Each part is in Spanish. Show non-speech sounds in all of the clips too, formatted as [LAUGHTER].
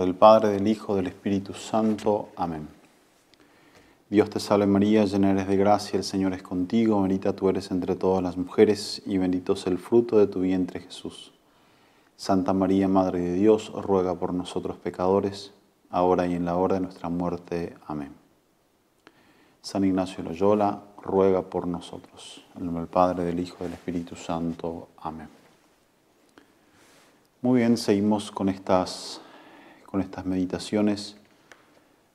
del Padre, del Hijo, del Espíritu Santo. Amén. Dios te salve María, llena eres de gracia, el Señor es contigo, bendita tú eres entre todas las mujeres y bendito es el fruto de tu vientre Jesús. Santa María, Madre de Dios, ruega por nosotros pecadores, ahora y en la hora de nuestra muerte. Amén. San Ignacio Loyola, ruega por nosotros. En del Padre, del Hijo, del Espíritu Santo. Amén. Muy bien, seguimos con estas, con estas meditaciones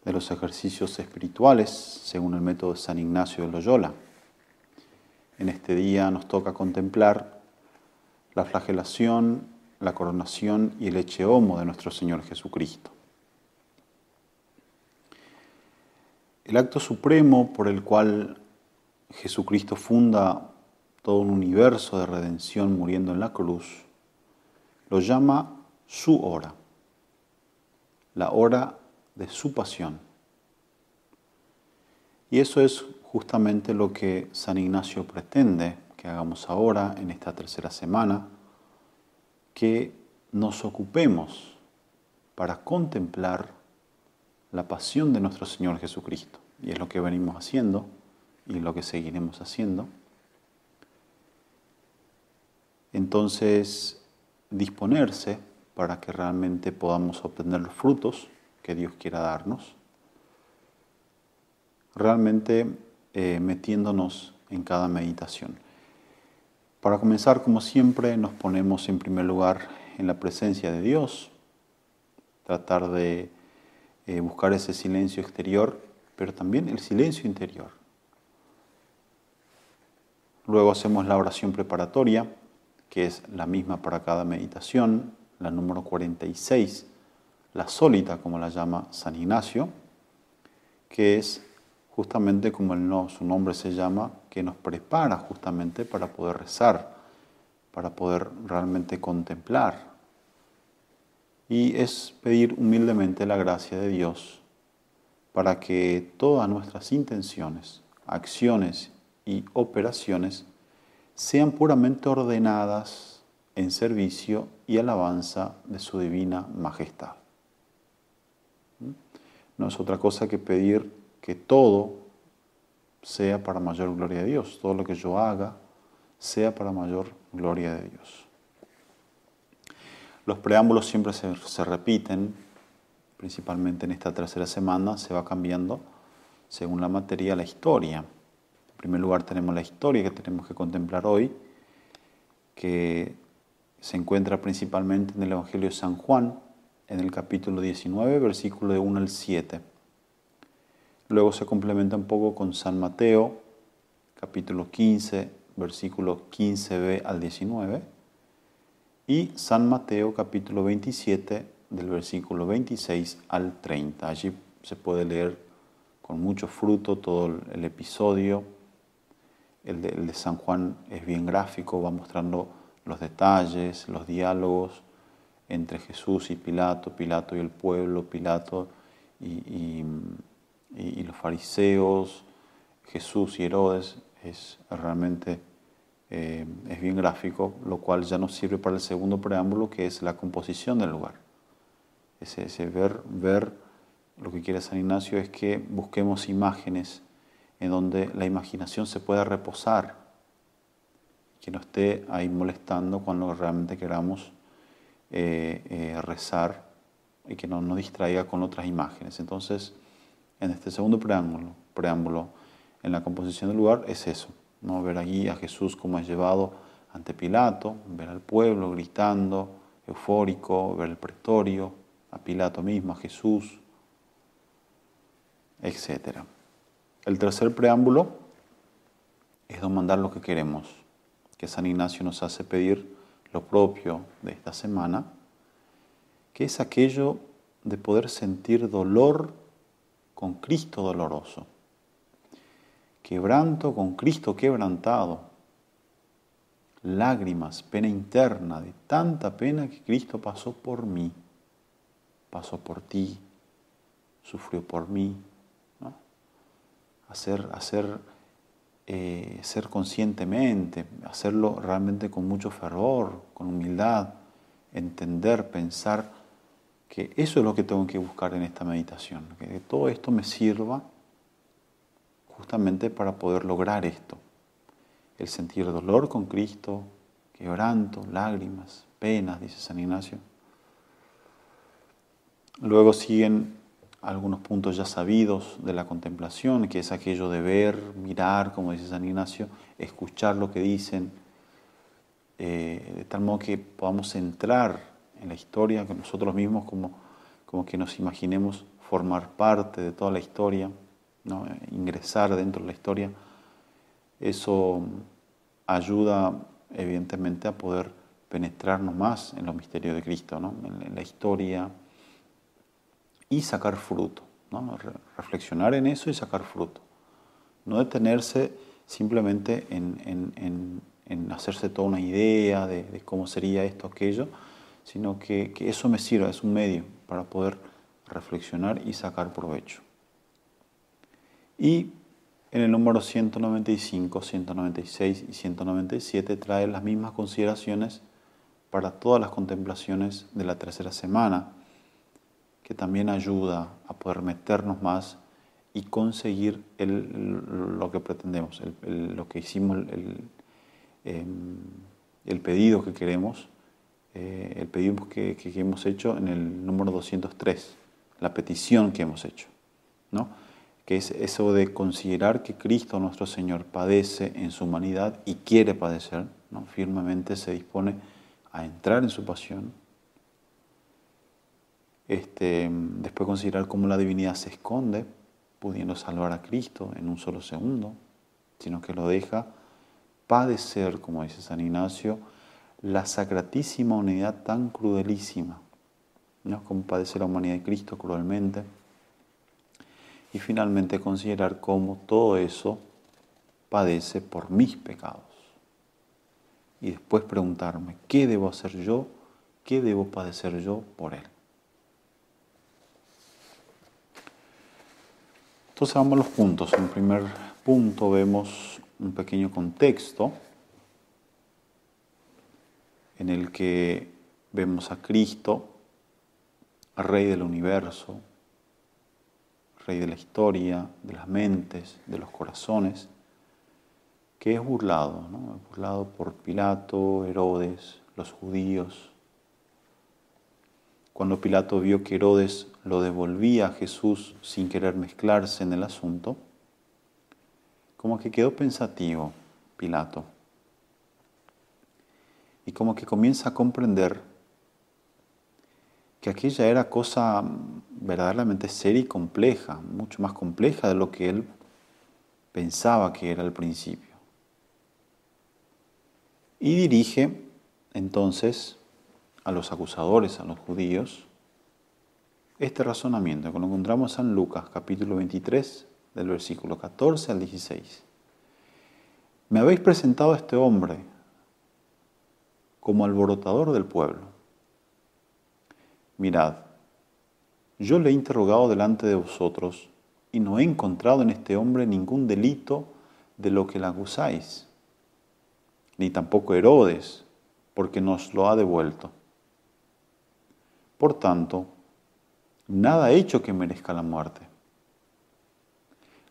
de los ejercicios espirituales según el método de San Ignacio de Loyola. En este día nos toca contemplar la flagelación, la coronación y el eche homo de nuestro Señor Jesucristo. El acto supremo por el cual Jesucristo funda todo un universo de redención muriendo en la cruz lo llama su hora, la hora de su pasión. Y eso es justamente lo que San Ignacio pretende que hagamos ahora en esta tercera semana, que nos ocupemos para contemplar la pasión de nuestro Señor Jesucristo. Y es lo que venimos haciendo y lo que seguiremos haciendo. Entonces, disponerse para que realmente podamos obtener los frutos que Dios quiera darnos, realmente eh, metiéndonos en cada meditación. Para comenzar, como siempre, nos ponemos en primer lugar en la presencia de Dios, tratar de eh, buscar ese silencio exterior, pero también el silencio interior. Luego hacemos la oración preparatoria, que es la misma para cada meditación, la número 46, la sólita, como la llama San Ignacio, que es justamente como su nombre se llama, que nos prepara justamente para poder rezar, para poder realmente contemplar. Y es pedir humildemente la gracia de Dios para que todas nuestras intenciones, acciones y operaciones sean puramente ordenadas en servicio y alabanza de su divina majestad. No es otra cosa que pedir que todo sea para mayor gloria de Dios, todo lo que yo haga sea para mayor gloria de Dios. Los preámbulos siempre se, se repiten, principalmente en esta tercera semana, se va cambiando según la materia la historia. En primer lugar tenemos la historia que tenemos que contemplar hoy, que se encuentra principalmente en el Evangelio de San Juan, en el capítulo 19, versículo de 1 al 7. Luego se complementa un poco con San Mateo, capítulo 15, versículo 15b al 19, y San Mateo, capítulo 27, del versículo 26 al 30. Allí se puede leer con mucho fruto todo el episodio el de, San Juan es bien gráfico, va mostrando los detalles, los diálogos entre Jesús y Pilato, Pilato y el pueblo, Pilato y, los fariseos, Jesús y Herodes. Es realmente eh, es bien gráfico, lo cual ya nos sirve para el segundo preámbulo, que es la composición del lugar. Ese, ese ver, ver, lo que quiere San Ignacio es que busquemos imágenes en donde la imaginación se pueda reposar, que no esté ahí molestando cuando realmente queramos eh, eh, rezar y que no nos distraiga con otras imágenes. Entonces, en este segundo preámbulo, preámbulo en la composición del lugar es eso, ¿no? ver allí a Jesús como es llevado ante Pilato, ver al pueblo gritando, eufórico, ver el pretorio, a Pilato mismo, a Jesús, etcétera. El tercer preámbulo es demandar lo que queremos, que San Ignacio nos hace pedir lo propio de esta semana, que es aquello de poder sentir dolor con Cristo doloroso, quebranto con Cristo quebrantado, lágrimas, pena interna, de tanta pena que Cristo pasó por mí, pasó por ti, sufrió por mí, hacer, hacer eh, ser conscientemente, hacerlo realmente con mucho fervor, con humildad, entender, pensar que eso es lo que tengo que buscar en esta meditación, que todo esto me sirva justamente para poder lograr esto, el sentir dolor con Cristo, quebranto, lágrimas, penas, dice San Ignacio. Luego siguen algunos puntos ya sabidos de la contemplación, que es aquello de ver, mirar, como dice San Ignacio, escuchar lo que dicen, eh, de tal modo que podamos entrar en la historia, que nosotros mismos como, como que nos imaginemos formar parte de toda la historia, ¿no? ingresar dentro de la historia. Eso ayuda evidentemente a poder penetrarnos más en los misterios de Cristo, ¿no? en, la historia y sacar fruto, ¿no? reflexionar en eso y sacar fruto. No detenerse simplemente en, hacerse toda una idea de, cómo sería esto, aquello, sino que, que eso me sirva, es un medio para poder reflexionar y sacar provecho. Y en el número 195, 196 y 197 trae las mismas consideraciones para todas las contemplaciones de la tercera semana, que también ayuda a poder meternos más y conseguir lo que pretendemos, lo que hicimos, em, el, pedido que queremos, eh, el pedido que, hemos hecho en el número 203, la petición que hemos hecho. ¿no? que es eso de considerar que Cristo nuestro Señor padece en su humanidad y quiere padecer, firmemente se dispone a entrar en su pasión. Este, después considerar cómo la divinidad se esconde, pudiendo salvar a Cristo en un solo segundo, sino que lo deja padecer, como dice San Ignacio, la sacratísima unidad tan crudelísima, ¿no? como padece la humanidad de Cristo cruelmente y finalmente considerar cómo todo eso padece por mis pecados. Y después preguntarme, ¿qué debo hacer yo? ¿Qué debo padecer yo por Él? Entonces vamos a los puntos. En primer punto vemos un pequeño contexto en el que vemos a Cristo, Rey del universo, rey de la historia, de las mentes, de los corazones, que es burlado, ¿no? burlado por Pilato, Herodes, los judíos. Cuando Pilato vio que Herodes lo devolvía a Jesús sin querer mezclarse en el asunto, como que quedó pensativo Pilato y como que comienza a comprender que aquella era cosa verdaderamente seria y compleja, mucho más compleja de lo que él pensaba que era al principio. Y dirige entonces a los acusadores, a los judíos, este razonamiento que lo encontramos en Lucas capítulo 23 del versículo 14 al 16. Me habéis presentado a este hombre como alborotador del pueblo mirad, yo le he interrogado delante de vosotros y no he encontrado en este hombre ningún delito de lo que le acusáis, ni tampoco Herodes, porque nos lo ha devuelto. Por tanto, nada hecho que merezca la muerte.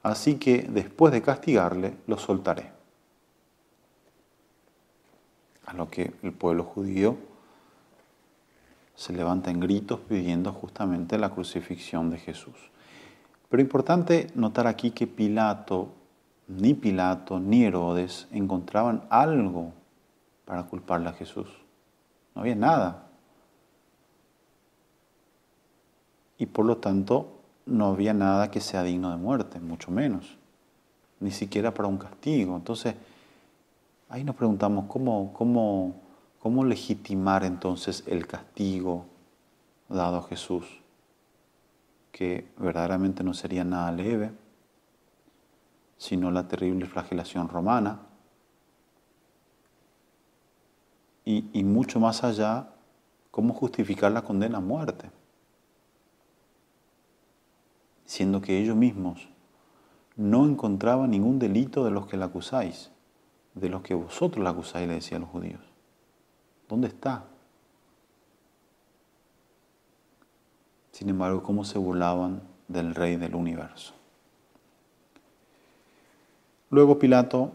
Así que después de castigarle, lo soltaré. A lo que el pueblo judío se levanta en gritos pidiendo justamente la crucifixión de Jesús. Pero importante notar aquí que Pilato, ni Pilato, ni Herodes encontraban algo para culparle a Jesús. No había nada. Y por lo tanto no había nada que sea digno de muerte, mucho menos. Ni siquiera para un castigo. Entonces, ahí nos preguntamos cómo, cómo ¿Cómo legitimar entonces el castigo dado a Jesús? Que verdaderamente no sería nada leve, sino la terrible flagelación romana. Y, mucho más allá, ¿cómo justificar la condena a muerte? Siendo que ellos mismos no encontraban ningún delito de los que la acusáis, de los que vosotros la acusáis, le decían los judíos. ¿Dónde está? Sin embargo, cómo se burlaban del rey del universo. Luego Pilato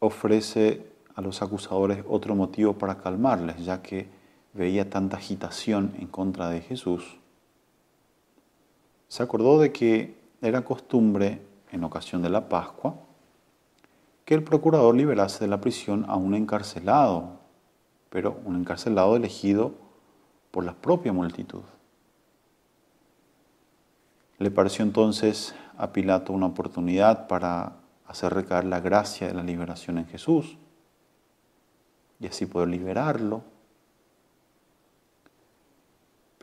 ofrece a los acusadores otro motivo para calmarles, ya que veía tanta agitación en contra de Jesús. Se acordó de que era costumbre, en ocasión de la Pascua, que el procurador liberase de la prisión a un encarcelado, pero un encarcelado elegido por la propia multitud. Le pareció entonces a Pilato una oportunidad para hacer recaer la gracia de la liberación en Jesús y así poder liberarlo.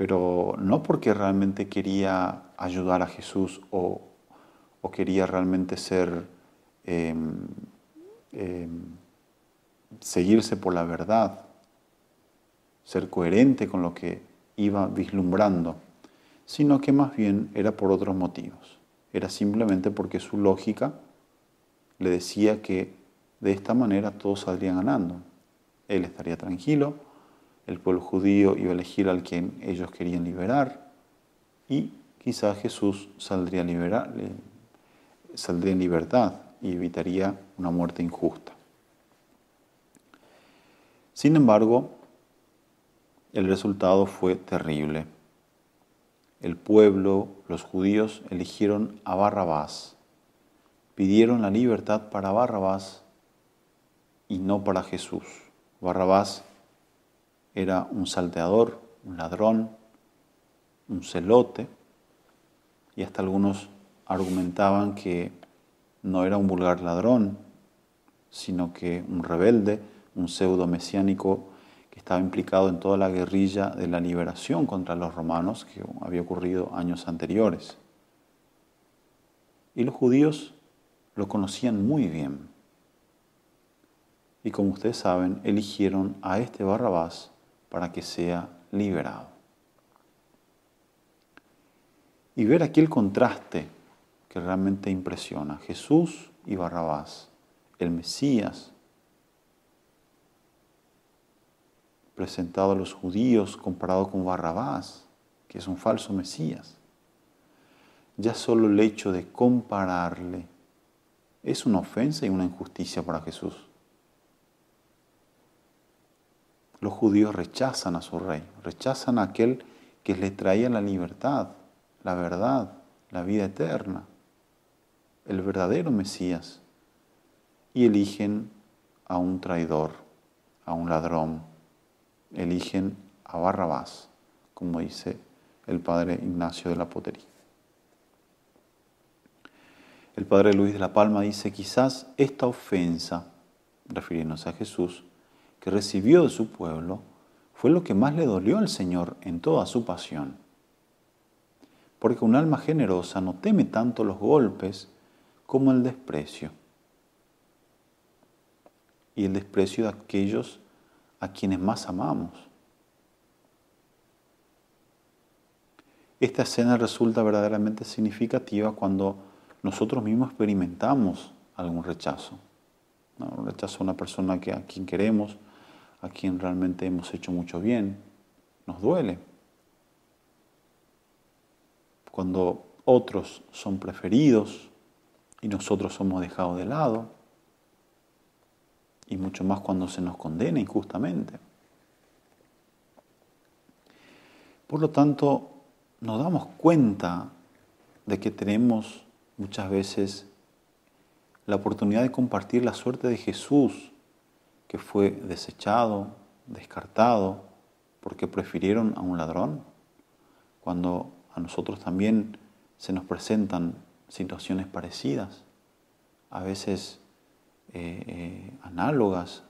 Pero no porque realmente quería ayudar a Jesús o, quería realmente ser, em, em, seguirse por la verdad, ser coherente con lo que iba vislumbrando, sino que más bien era por otros motivos. Era simplemente porque su lógica le decía que de esta manera todos saldrían ganando. Él estaría tranquilo, el pueblo judío iba a elegir al quien ellos querían liberar y quizás Jesús saldría, saldría en libertad y evitaría una muerte injusta. Sin embargo, el resultado fue terrible. El pueblo, los judíos, eligieron a Barrabás, pidieron la libertad para Barrabás y no para Jesús. Barrabás era un salteador, un ladrón, un celote, y hasta algunos argumentaban que no era un vulgar ladrón, sino que un rebelde, un pseudo mesiánico que estaba implicado en toda la guerrilla de la liberación contra los romanos que había ocurrido años anteriores. Y los judíos lo conocían muy bien. Y como ustedes saben, eligieron a este Barrabás para que sea liberado. Y ver aquí el contraste que realmente impresiona. Jesús y Barrabás, el Mesías, presentado a los judíos comparado con Barrabás, que es un falso Mesías. Ya solo el hecho de compararle es una ofensa y una injusticia para Jesús. Los judíos rechazan a su rey, rechazan a aquel que les traía la libertad, la verdad, la vida eterna, el verdadero Mesías, y eligen a un traidor, a un ladrón, eligen a Barrabás, como dice el padre Ignacio de la Potería. El padre Luis de la Palma dice, quizás esta ofensa, refiriéndose a Jesús, que recibió de su pueblo, fue lo que más le dolió al Señor en toda su pasión. Porque un alma generosa no teme tanto los golpes como el desprecio. Y el desprecio de aquellos a quienes más amamos. Esta escena resulta verdaderamente significativa cuando nosotros mismos experimentamos algún rechazo. Un rechazo a una persona que, a quien queremos, a quien realmente hemos hecho mucho bien, nos duele. Cuando otros son preferidos y nosotros somos dejados de lado, y mucho más cuando se nos condena injustamente. Por lo tanto, nos damos cuenta de que tenemos muchas veces la oportunidad de compartir la suerte de Jesús, que fue desechado, descartado, porque prefirieron a un ladrón, cuando a nosotros también se nos presentan situaciones parecidas. A veces eh, eh, análogas,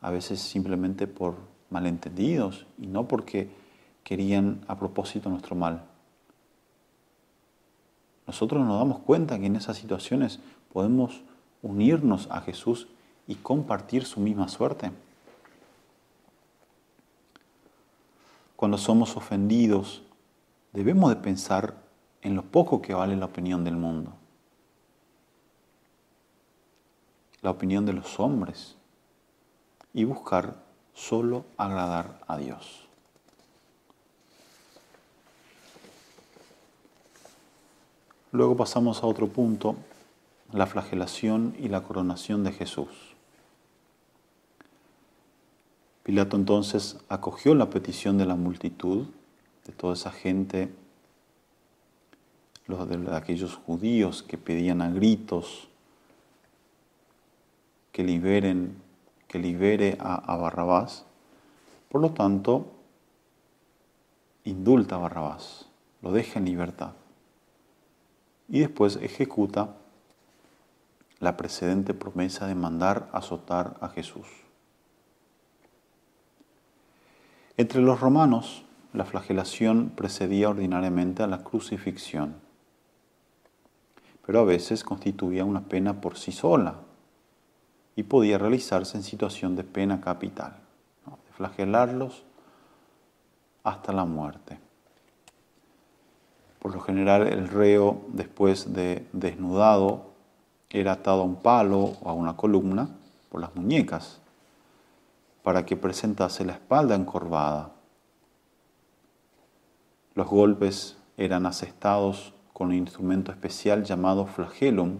a veces simplemente por malentendidos y no porque querían a propósito nuestro mal. Nosotros nos damos cuenta que en esas situaciones podemos unirnos a Jesús y compartir su misma suerte. Cuando somos ofendidos, debemos de pensar en lo poco que vale la opinión del mundo, la opinión de los hombres y buscar solo agradar a Dios. Luego pasamos a otro punto, la flagelación y la coronación de Jesús. Pilato entonces acogió la petición de la multitud, de toda esa gente, los de aquellos judíos que pedían a gritos que liberen, que libere a, a Barrabás. Por lo tanto, indulta a Barrabás, lo deja en libertad y después ejecuta la precedente promesa de mandar azotar a Jesús. Entre los romanos, la flagelación precedía ordinariamente a la crucifixión, pero a veces constituía una pena por sí sola y podía realizarse en situación de pena capital, de flagelarlos hasta la muerte. Por lo general el reo, después de desnudado, era atado a un palo o a una columna por las muñecas para que presentase la espalda encorvada. Los golpes eran asestados con un instrumento especial llamado flagellum,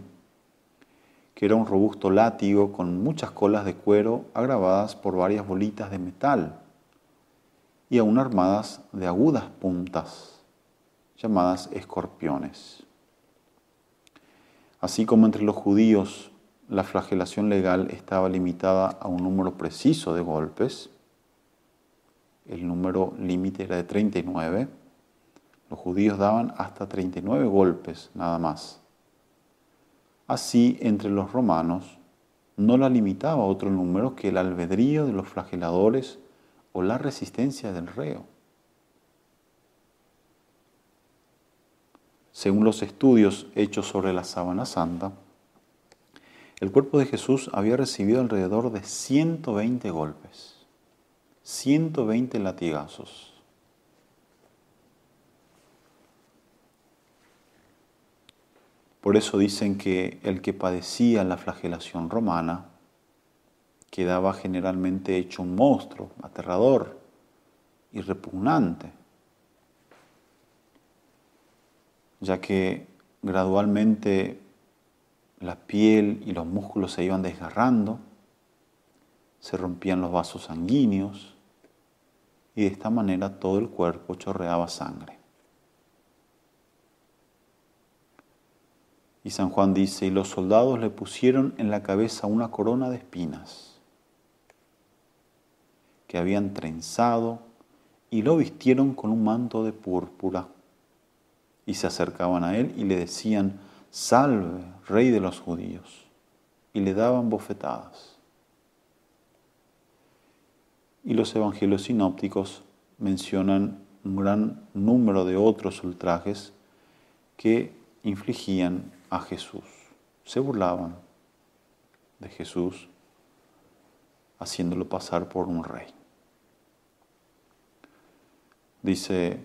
que era un robusto látigo con muchas colas de cuero agravadas por varias bolitas de metal y aún armadas de agudas puntas llamadas escorpiones. Así como entre los judíos la flagelación legal estaba limitada a un número preciso de golpes, el número límite era de 39, los judíos daban hasta 39 golpes nada más. Así, entre los romanos, no la limitaba otro número que el albedrío de los flageladores o la resistencia del reo. Según los estudios hechos sobre la sábana santa, el cuerpo de Jesús había recibido alrededor de 120 golpes, 120 latigazos. Por eso dicen que el que padecía la flagelación romana quedaba generalmente hecho un monstruo, aterrador y repugnante ya que gradualmente la piel y los músculos se iban desgarrando, se rompían los vasos sanguíneos y de esta manera todo el cuerpo chorreaba sangre. Y San Juan dice, y los soldados le pusieron en la cabeza una corona de espinas que habían trenzado y lo vistieron con un manto de púrpura y se acercaban a él y le decían, salve, rey de los judíos, y le daban bofetadas. Y los evangelios sinópticos mencionan un gran número de otros ultrajes que infligían a Jesús. Se burlaban de Jesús haciéndolo pasar por un rey. Dice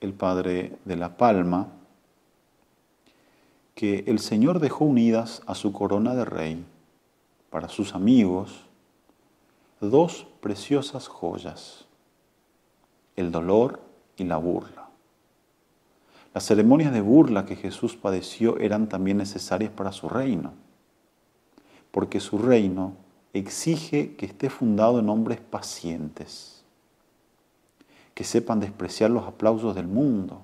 el padre de la palma, que el Señor dejó unidas a su corona de rey para sus amigos dos preciosas joyas, el dolor y la burla. Las ceremonias de burla que Jesús padeció eran también necesarias para su reino, porque su reino exige que esté fundado en hombres pacientes que sepan despreciar los aplausos del mundo,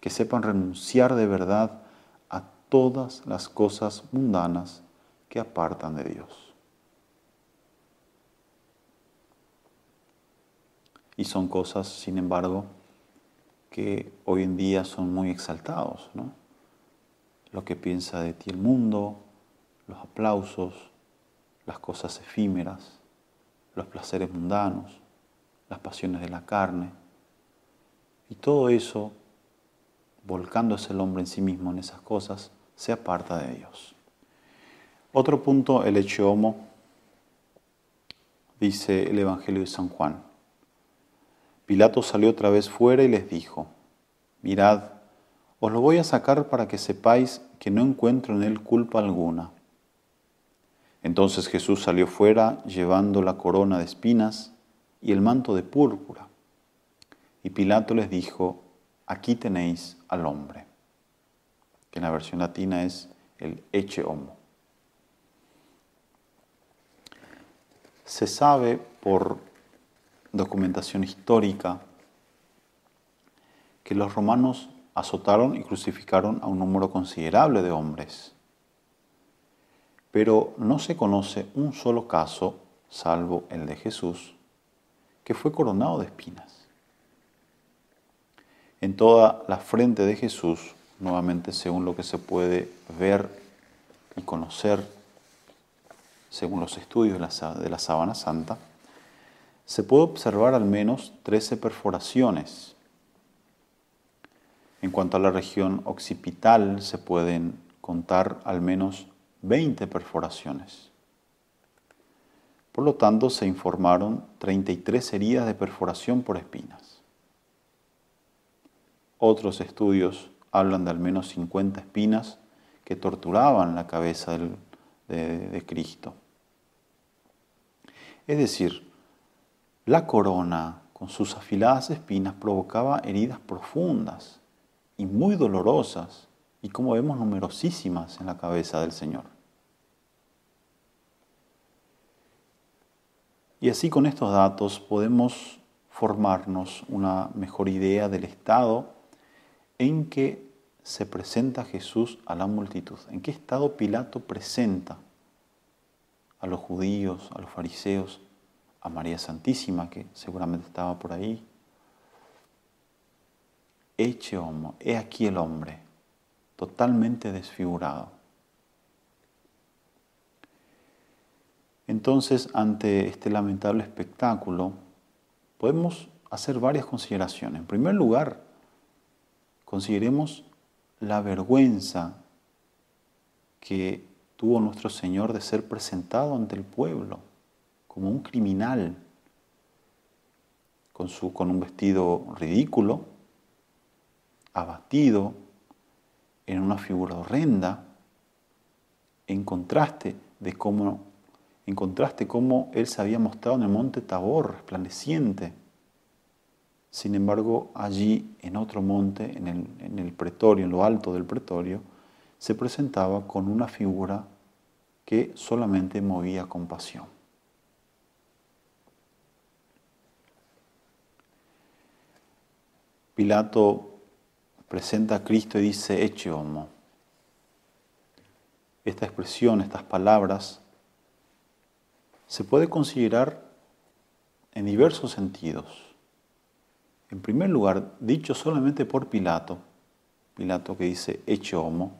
que sepan renunciar de verdad a todas las cosas mundanas que apartan de Dios. Y son cosas, sin embargo, que hoy en día son muy exaltados, ¿no? Lo que piensa de ti el mundo, los aplausos, las cosas efímeras, los placeres mundanos las pasiones de la carne. Y todo eso, volcándose el hombre en sí mismo en esas cosas, se aparta de Dios. Otro punto, el hecho homo, dice el Evangelio de San Juan. Pilato salió otra vez fuera y les dijo, mirad, os lo voy a sacar para que sepáis que no encuentro en él culpa alguna. Entonces Jesús salió fuera llevando la corona de espinas y el manto de púrpura. Y Pilato les dijo, aquí tenéis al hombre. que en la versión latina es el ecce homo. Se sabe por documentación histórica que los romanos azotaron y crucificaron a un número considerable de hombres. Pero no se conoce un solo caso, salvo el de Jesús, que fue coronado de espinas. En toda la frente de Jesús, nuevamente según lo que se puede ver y conocer, según los estudios de la, sábana santa, se puede observar al menos 13 perforaciones en cuanto a la región occipital, se pueden contar al menos 20 perforaciones. Por lo tanto, se informaron 33 heridas de perforación por espinas. Otros estudios hablan de al menos 50 espinas que torturaban la cabeza de, de Cristo. Es decir, la corona con sus afiladas espinas provocaba heridas profundas y muy dolorosas y como vemos numerosísimas en la cabeza del Señor. Y así con estos datos podemos formarnos una mejor idea del estado en que se presenta Jesús a la multitud, en qué estado Pilato presenta a los judíos, a los fariseos, a María Santísima, que seguramente estaba por ahí, Eche homo, he aquí el hombre, totalmente desfigurado. Entonces, ante este lamentable espectáculo, podemos hacer varias consideraciones. En primer lugar, consideremos la vergüenza que tuvo nuestro Señor de ser presentado ante el pueblo como un criminal, con, su, con un vestido ridículo, abatido, en una figura horrenda, en contraste de cómo, en contraste cómo él se había mostrado en el monte Tabor, resplandeciente. Sin embargo, allí en otro monte, en el, en el pretorio, en lo alto del pretorio, se presentaba con una figura que solamente movía compasión. Pilato presenta a Cristo y dice, eche homo. Esta expresión, estas palabras, se puede considerar en diversos sentidos. En primer lugar, dicho solamente por Pilato, Pilato que dice eche homo,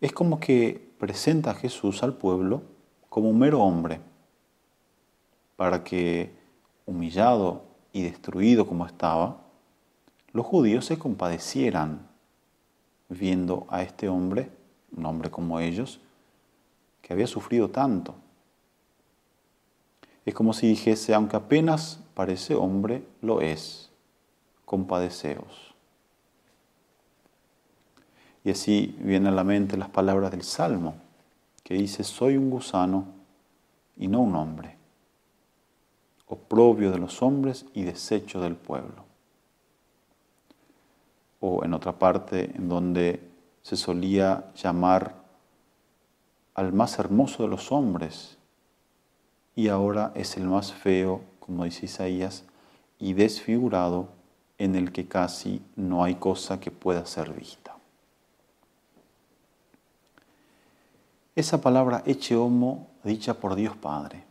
es como que presenta a Jesús al pueblo como un mero hombre, para que, humillado y destruido como estaba, los judíos se compadecieran viendo a este hombre, un hombre como ellos, que había sufrido tanto. Es como si dijese, aunque apenas parece hombre, lo es, compadeceos. Y así vienen a la mente las palabras del Salmo, que dice, soy un gusano y no un hombre, oprobio de los hombres y desecho del pueblo o en otra parte en donde se solía llamar al más hermoso de los hombres y ahora es el más feo, como dice Isaías, y desfigurado en el que casi no hay cosa que pueda ser vista. Esa palabra eche homo dicha por Dios Padre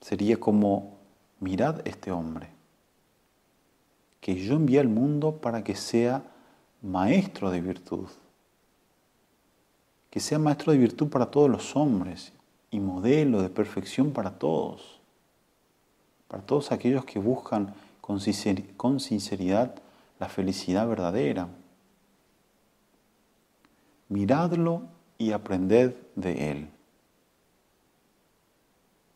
sería como mirad este hombre que yo envié al mundo para que sea maestro de virtud, que sea maestro de virtud para todos los hombres y modelo de perfección para todos, para todos aquellos que buscan con sinceridad la felicidad verdadera. Miradlo y aprended de él.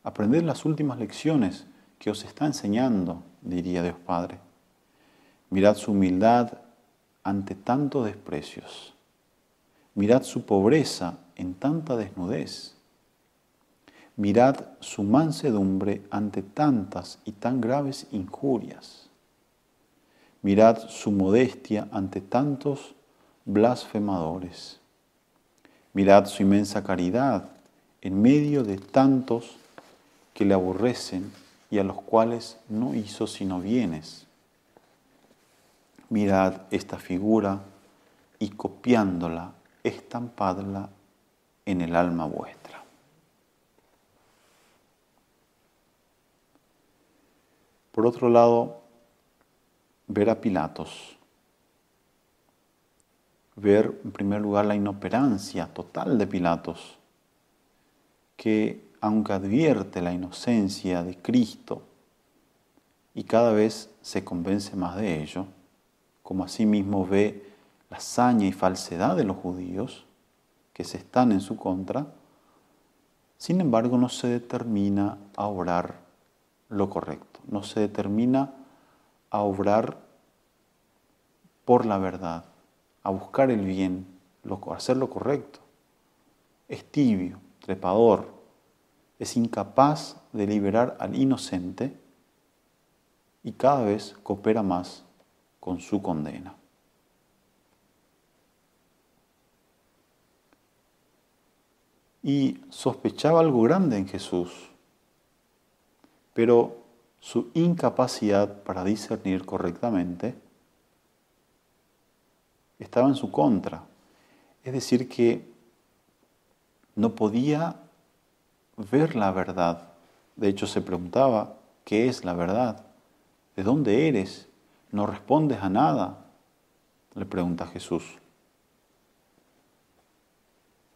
Aprended las últimas lecciones que os está enseñando, diría Dios Padre. Mirad su humildad ante tantos desprecios. Mirad su pobreza en tanta desnudez. Mirad su mansedumbre ante tantas y tan graves injurias. Mirad su modestia ante tantos blasfemadores. Mirad su inmensa caridad en medio de tantos que le aborrecen y a los cuales no hizo sino bienes. Mirad esta figura y copiándola, estampadla en el alma vuestra. Por otro lado, ver a Pilatos, ver en primer lugar la inoperancia total de Pilatos, que aunque advierte la inocencia de Cristo y cada vez se convence más de ello, como asimismo ve la hazaña y falsedad de los judíos que se están en su contra, sin embargo no se determina a orar lo correcto, no se determina a obrar por la verdad, a buscar el bien, a hacer lo correcto. Es tibio, trepador, es incapaz de liberar al inocente y cada vez coopera más con su condena. Y sospechaba algo grande en Jesús, pero su incapacidad para discernir correctamente estaba en su contra. Es decir, que no podía ver la verdad. De hecho, se preguntaba, ¿qué es la verdad? ¿De dónde eres? No respondes a nada, le pregunta Jesús.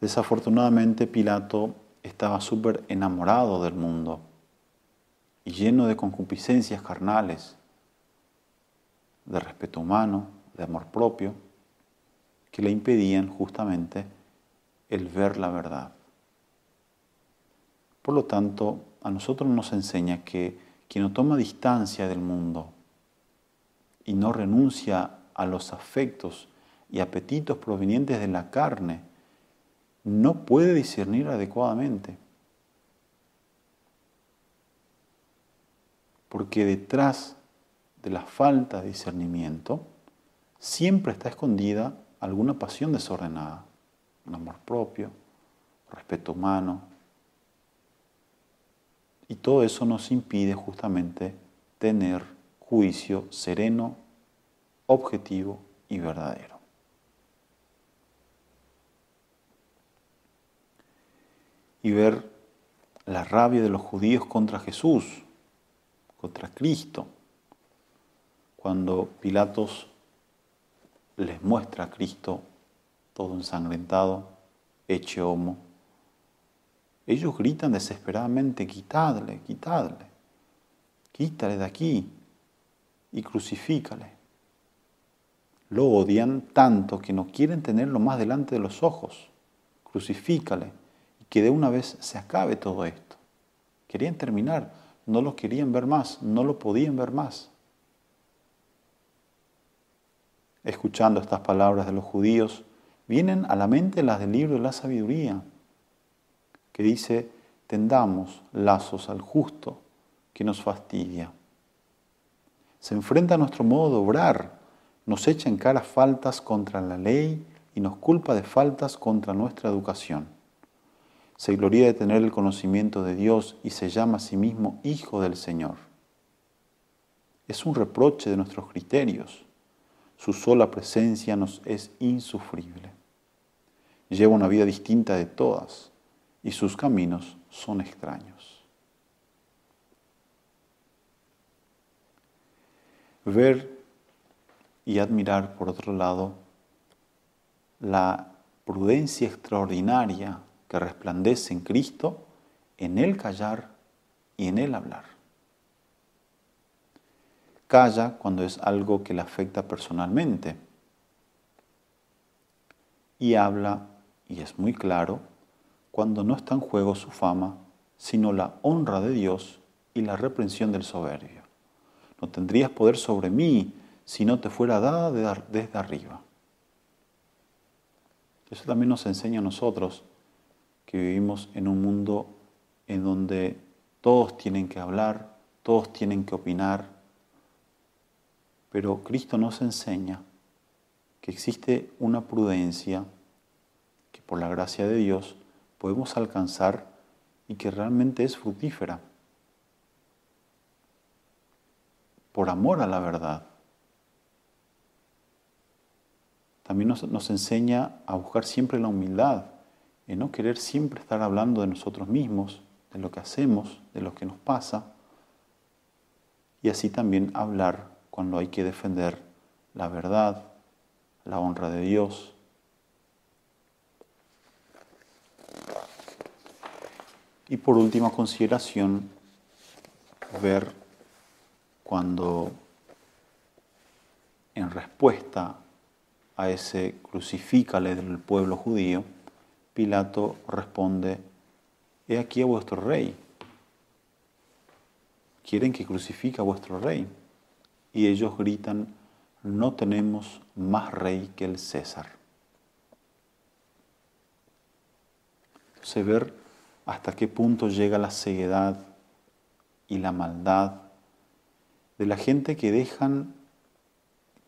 Desafortunadamente, Pilato estaba súper enamorado del mundo y lleno de concupiscencias carnales, de respeto humano, de amor propio, que le impedían justamente el ver la verdad. Por lo tanto, a nosotros nos enseña que quien no toma distancia del mundo y no renuncia a los afectos y apetitos provenientes de la carne, no puede discernir adecuadamente. Porque detrás de la falta de discernimiento siempre está escondida alguna pasión desordenada, un amor propio, respeto humano. Y todo eso nos impide justamente tener juicio sereno, objetivo y verdadero. Y ver la rabia de los judíos contra Jesús, contra Cristo. Cuando Pilatos les muestra a Cristo todo ensangrentado, hecho homo, ellos gritan desesperadamente, quitadle, quitadle, quítale de aquí y crucifícale. Lo odian tanto que no quieren tenerlo más delante de los ojos. Crucifícale y que de una vez se acabe todo esto. Querían terminar no lo querían ver más, no lo podían ver más. Escuchando estas palabras de los judíos, vienen a la mente las del libro de la sabiduría, que dice, tendamos lazos al justo que nos fastidia. Se enfrenta a nuestro modo de obrar, nos echa en cara faltas contra la ley y nos culpa de faltas contra nuestra educación se gloria de tener el conocimiento de Dios y se llama a sí mismo Hijo del Señor. Es un reproche de nuestros criterios. Su sola presencia nos es insufrible. Lleva una vida distinta de todas y sus caminos son extraños. Ver y admirar, por otro lado, la prudencia extraordinaria que resplandece en Cristo, en el callar y en el hablar. Calla cuando es algo que le afecta personalmente y habla, y es muy claro, cuando no está en juego su fama, sino la honra de Dios y la reprensión del soberbio. No tendrías poder sobre mí si no te fuera dada desde arriba. Eso también nos enseña a nosotros que vivimos en un mundo en donde todos tienen que hablar, todos tienen que opinar, Pero Cristo nos enseña que existe una prudencia que por la gracia de Dios podemos alcanzar y que realmente es fructífera. Por amor a la verdad. También nos, nos enseña a buscar siempre la humildad, en no querer siempre estar hablando de nosotros mismos, de lo que hacemos, de lo que nos pasa, y así también hablar cuando hay que defender la verdad, la honra de Dios. Y por última consideración, ver cuando en respuesta a ese crucifícale del pueblo judío, Pilato responde, he aquí a vuestro rey quieren que crucifique a vuestro rey. Y ellos gritan, no tenemos más rey que el César. Entonces ver hasta qué punto llega la ceguedad y la maldad de la gente que dejan,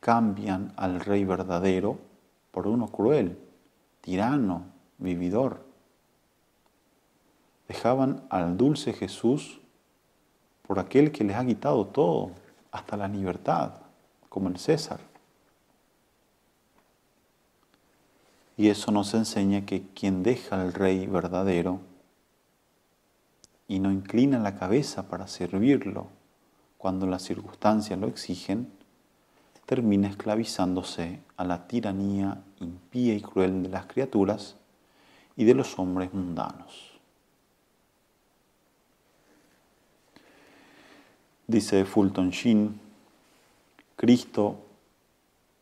cambian al rey verdadero por uno cruel, tirano, vividor. Dejaban al dulce Jesús por aquel que les ha quitado todo, hasta la libertad, como el César. Y eso nos enseña que quien deja al rey verdadero y no inclina la cabeza para servirlo cuando las circunstancias lo exigen, termina esclavizándose a la tiranía impía y cruel de las criaturas y de los hombres mundanos. Dice Fulton Sheen, Cristo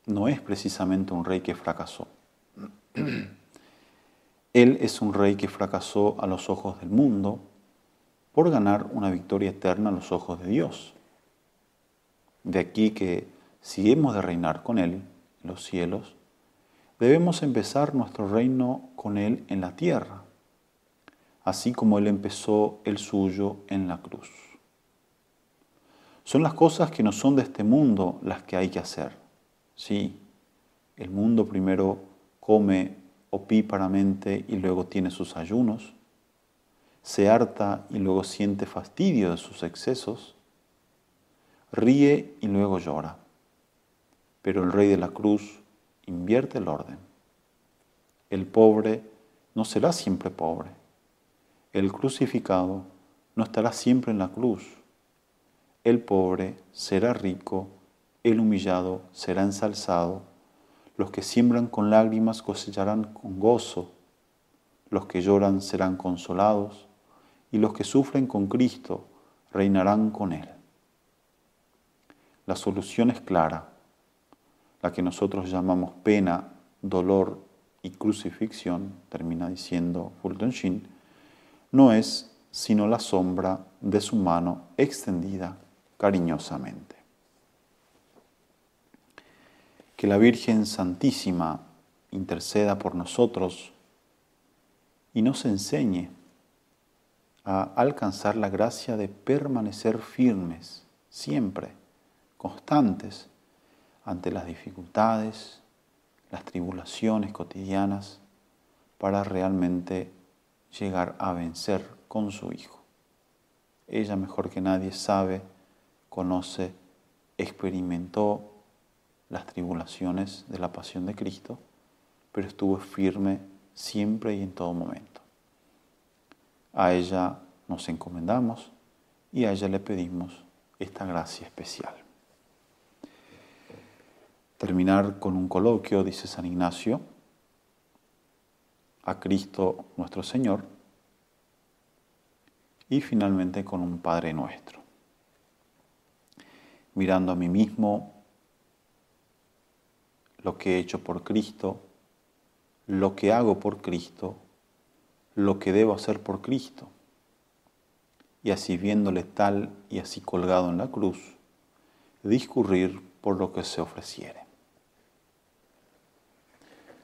no es precisamente un rey que fracasó. [CLEARS THROAT] Él es un rey que fracasó a los ojos del mundo por ganar una victoria eterna a los ojos de Dios. De aquí que si hemos de reinar con Él en los cielos, debemos empezar nuestro reino con Él en la tierra, así como Él empezó el suyo en la cruz. Son las cosas que no son de este mundo las que hay que hacer. Sí, el mundo primero come opíparamente y luego tiene sus ayunos, se harta y luego siente fastidio de sus excesos, ríe y luego llora. Pero el Rey de la Cruz invierte el orden. El pobre no será siempre pobre. El crucificado no estará siempre en la cruz el pobre será rico, el humillado será ensalzado, los que siembran con lágrimas cosecharán con gozo, los que lloran serán consolados, y los que sufren con Cristo reinarán con Él. La solución es clara, la que nosotros llamamos pena, dolor y crucifixión, termina diciendo Fulton Sheen, no es sino la sombra de su mano extendida cariñosamente. Que la Virgen Santísima interceda por nosotros y nos enseñe a alcanzar la gracia de permanecer firmes, siempre, constantes, ante las dificultades, las tribulaciones cotidianas, para realmente llegar a vencer con su Hijo. Ella mejor que nadie sabe conoce, experimentó las tribulaciones de la pasión de Cristo, pero estuvo firme siempre y en todo momento. A ella nos encomendamos y a ella le pedimos esta gracia especial. Terminar con un coloquio, dice San Ignacio, a Cristo nuestro Señor y finalmente con un Padre nuestro mirando a mí mismo, lo que he hecho por Cristo, lo que hago por Cristo, lo que debo hacer por Cristo. Y así viéndole tal y así colgado en la cruz, discurrir por lo que se ofreciere.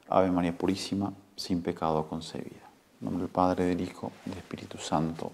Ave María Purísima, sin pecado concebida. En nombre del Padre, del Hijo del Espíritu Santo.